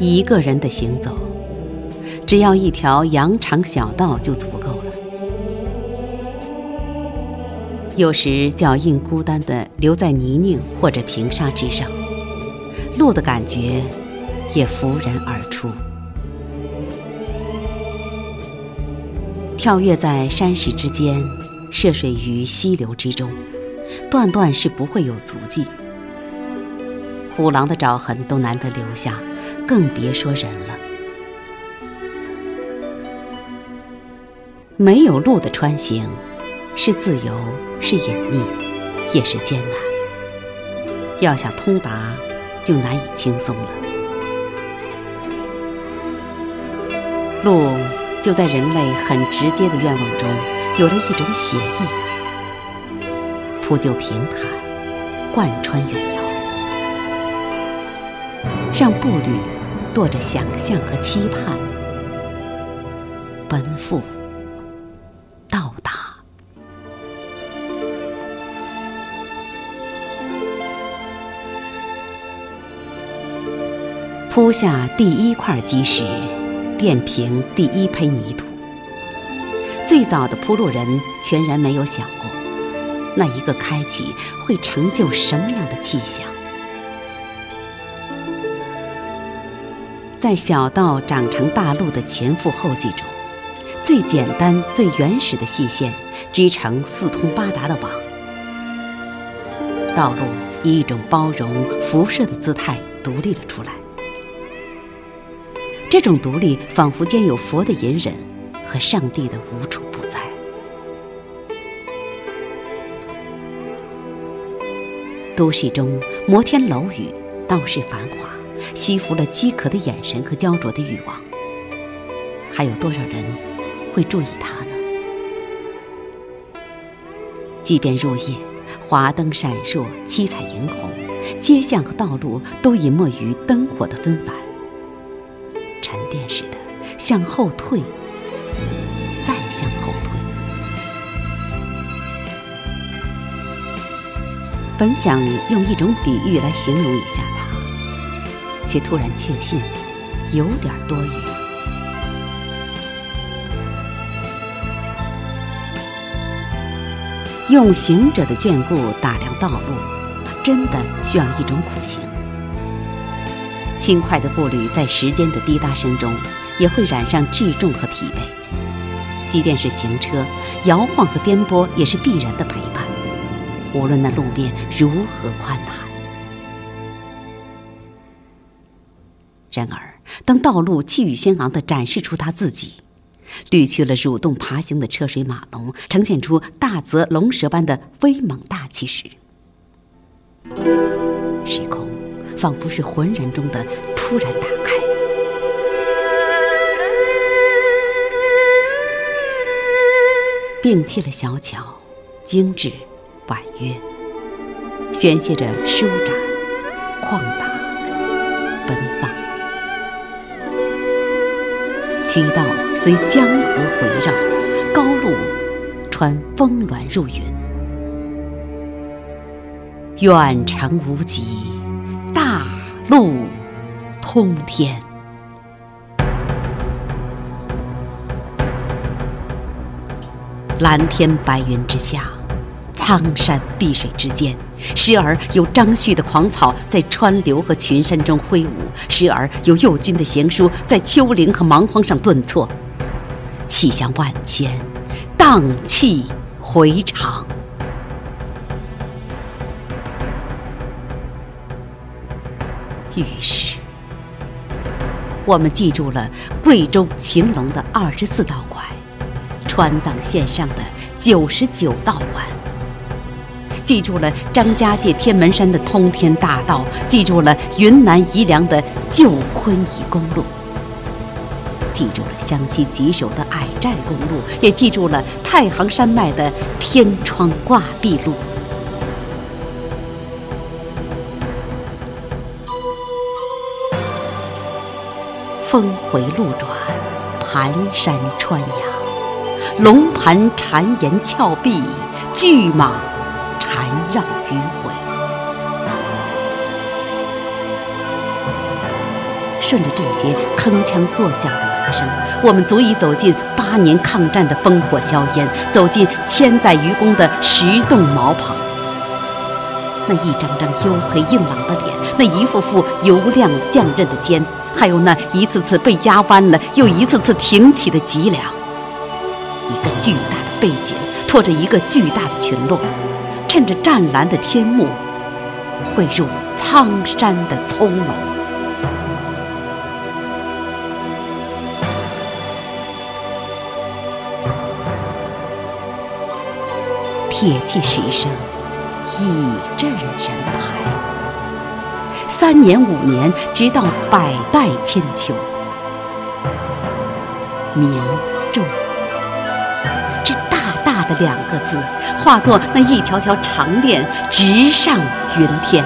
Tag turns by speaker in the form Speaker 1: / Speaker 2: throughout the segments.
Speaker 1: 一个人的行走，只要一条羊肠小道就足够了。有时脚印孤单地留在泥泞或者平沙之上，路的感觉也浮然而出。跳跃在山石之间，涉水于溪流之中，断断是不会有足迹。虎狼的爪痕都难得留下，更别说人了。没有路的穿行，是自由，是隐匿，也是艰难。要想通达，就难以轻松了。路。就在人类很直接的愿望中，有了一种写意，铺就平坦，贯穿远遥，让步履跺着想象和期盼，奔赴到达，铺下第一块基石。垫平第一胚泥土，最早的铺路人全然没有想过，那一个开启会成就什么样的气象。在小道长成大路的前赴后继中，最简单、最原始的细线织成四通八达的网，道路以一种包容、辐射的姿态独立了出来。这种独立仿佛兼有佛的隐忍和上帝的无处不在。都市中摩天楼宇、道士繁华，吸附了饥渴的眼神和焦灼的欲望。还有多少人会注意它呢？即便入夜，华灯闪烁，七彩霓虹，街巷和道路都隐没于灯火的纷繁。沉淀似的向后退，再向后退。本想用一种比喻来形容一下，却突然确信有点多余。用行者的眷顾打量道路，真的需要一种苦行。轻快的步履在时间的滴答声中，也会染上质重和疲惫。即便是行车，摇晃和颠簸也是必然的陪伴。无论那路面如何宽坦。然而，当道路气宇轩昂地展示出它自己，滤去了蠕动爬行的车水马龙，呈现出大泽龙蛇般的威猛大气时，时空。仿佛是浑然中的突然打开，摒弃了小巧、精致、婉约，宣泄着舒展、旷达、渠道随江河回绕，高路穿峰峦入云，远程无极。大路通天，蓝天白云之下，苍山碧水之间，时而有张旭的狂草在川流和群山中挥舞，时而有右军的行书在丘陵和蛮荒上顿挫，气象万千，荡气回肠。于是，我们记住了贵州秦陇的二十四道拐，川藏线上的九十九道弯，记住了张家界天门山的通天大道，记住了云南宜良的旧昆宜公路，记住了湘西吉首的矮寨公路，也记住了太行山脉的天窗挂壁路。峰回路转，盘山穿崖，龙盘缠岩峭壁，巨蟒绕迂回。顺着这些铿锵作响的鸣声，我们足以走进八年抗战的烽火硝烟，走进千载愚公的石洞茅棚。那一张张黝黑硬朗的脸，那一副副油亮匠刃的肩，还有那一次次被压弯了又一次次挺起的脊梁，一个巨大的背景拖着一个巨大的群落，趁着湛蓝的天幕，汇入苍山的葱茏。铁骑十声。一阵人排，三年五年，直到百代千秋。民众，两个字，化作那一条条长链，直上云天。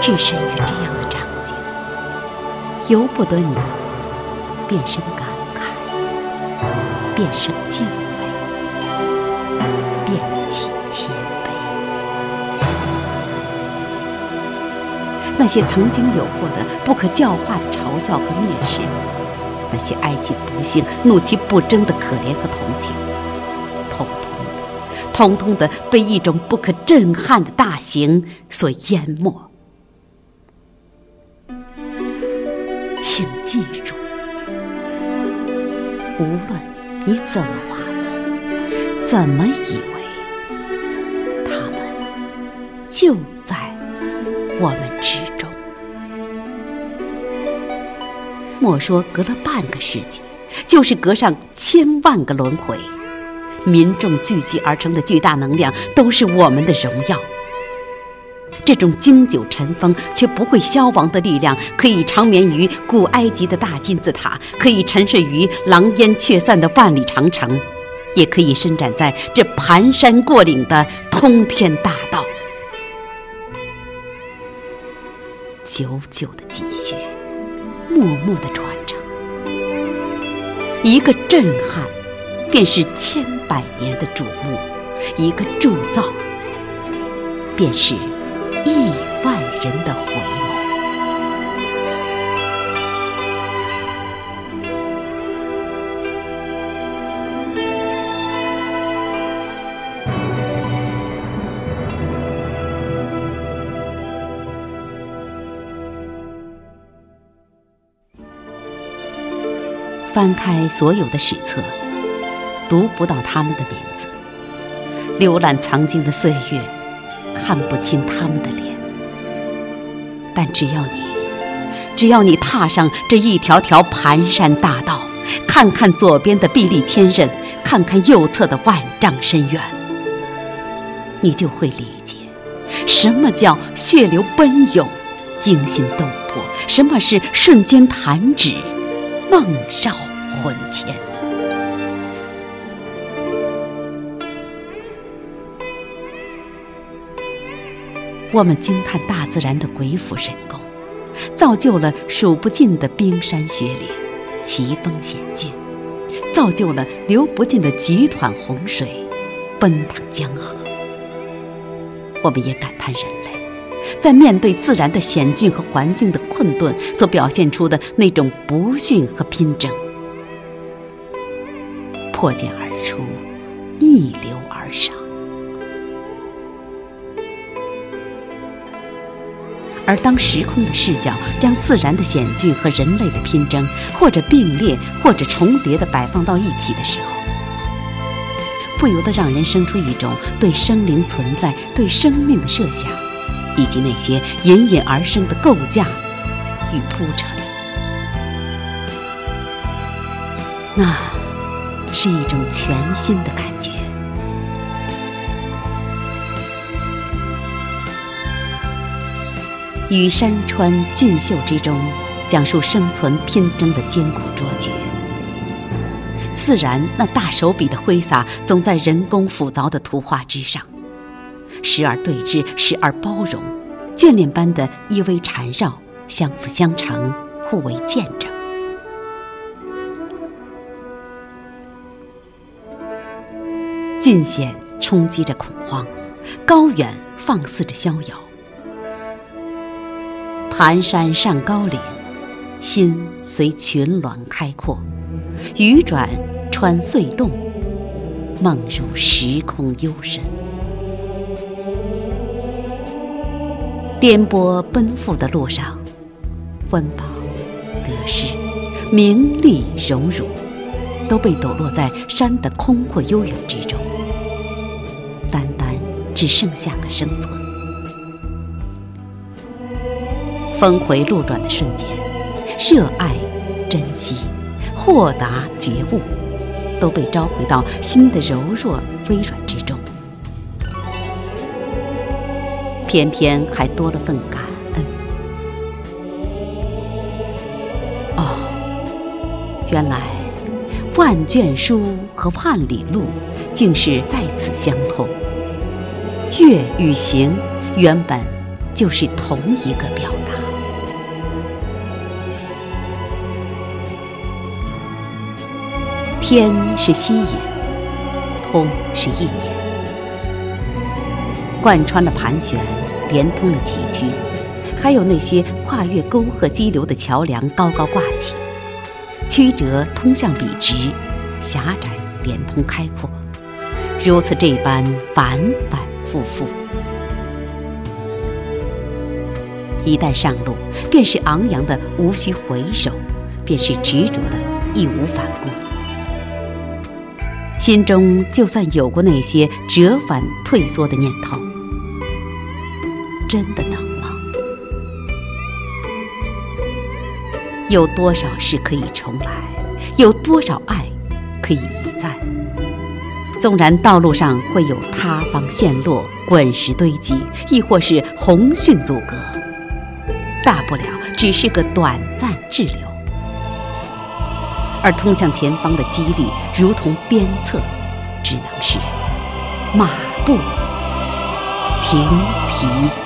Speaker 1: 置身于这样的场景，由不得你变身感慨。变生敬畏，变起谦卑。那些曾经有过的不可教化的嘲笑和蔑视，那些哀其不幸、怒其不争的可怜和同情，通通的，通通的被一种不可震撼的大刑所淹没。请记住，无论。你怎么划分？怎么以为？他们就在我们莫说隔了半个世纪，就是隔上千万个轮回，民众聚集而成的巨大能量，都是我们的荣耀。这种经久尘封却不会消亡的力量，可以长眠于古埃及的大金字塔，可以沉睡于狼烟却散的万里长城，也可以伸展在这盘山过岭的通天大道。久久的继续，默默的传承，一个震撼，便是千百年的瞩目；一个铸造，便是。亿万人的翻开所有的史册，读不到他们的名字；浏览曾经的岁月。看不清他们的脸，但只要你，只要你踏上这一条条盘山大道，看看左边的壁立千仞，看看右侧的万丈深渊，你就会理解，什么叫血流奔涌、惊心动魄，什么是瞬间弹指、梦绕魂牵。我们惊叹大自然的鬼斧神工，造就了数不尽的冰山雪岭、奇峰险峻，造就了流不尽的急湍洪水、奔腾江河。我们也感叹人类在面对自然的险峻和环境的困顿所表现出的那种不驯和拼争，破茧而出，逆流而上。而当时空的视角将自然的险峻和人类的拼争，或者并列，或者重叠的摆放到一起的时候，不由得让人生出一种对生灵存在、对生命的设想，以及那些隐隐而生的构架与铺陈。那是一种全新的感觉。于山川峻秀之中，讲述生存拼争的艰苦卓绝。自然那大手笔的挥洒，总在人工复凿的图画之上，时而对峙，时而包容，眷恋般的依偎缠绕，相辅相成，互为见证。尽显冲击着恐慌，高远放肆着逍遥。盘山上高岭，心随群峦开阔，雨转穿隧洞，梦入时空幽深。颠簸奔赴的路上，温饱、得失、名利、荣辱，都被抖落在山的空阔悠远之中，只剩下个生存。峰回路转的瞬间，热爱、珍惜、豁达、觉悟，都被召回到心的柔弱、微软之中。偏偏还多了份感恩。哦，原来万卷书和万里路竟是在此相通。乐与行原本就是同一个表达。天是吸引，通是意念，贯穿了盘旋。连通了崎岖，还有那些跨越沟壑激流的桥梁高高挂起，曲折通向笔直，狭窄连通开阔，如此这般反反复复。一旦上路，便是昂扬的无需回首，便是执着的义无反顾。心中就算有过那些折返退缩的念头。真的能吗？有多少事可以重来？有多少爱可以一？纵然道路上会有塌方陷落、滚石堆积，亦或是洪汛阻隔，大不了只是个短暂滞留。而通向前方的激励，如同鞭策，只能是马不停蹄。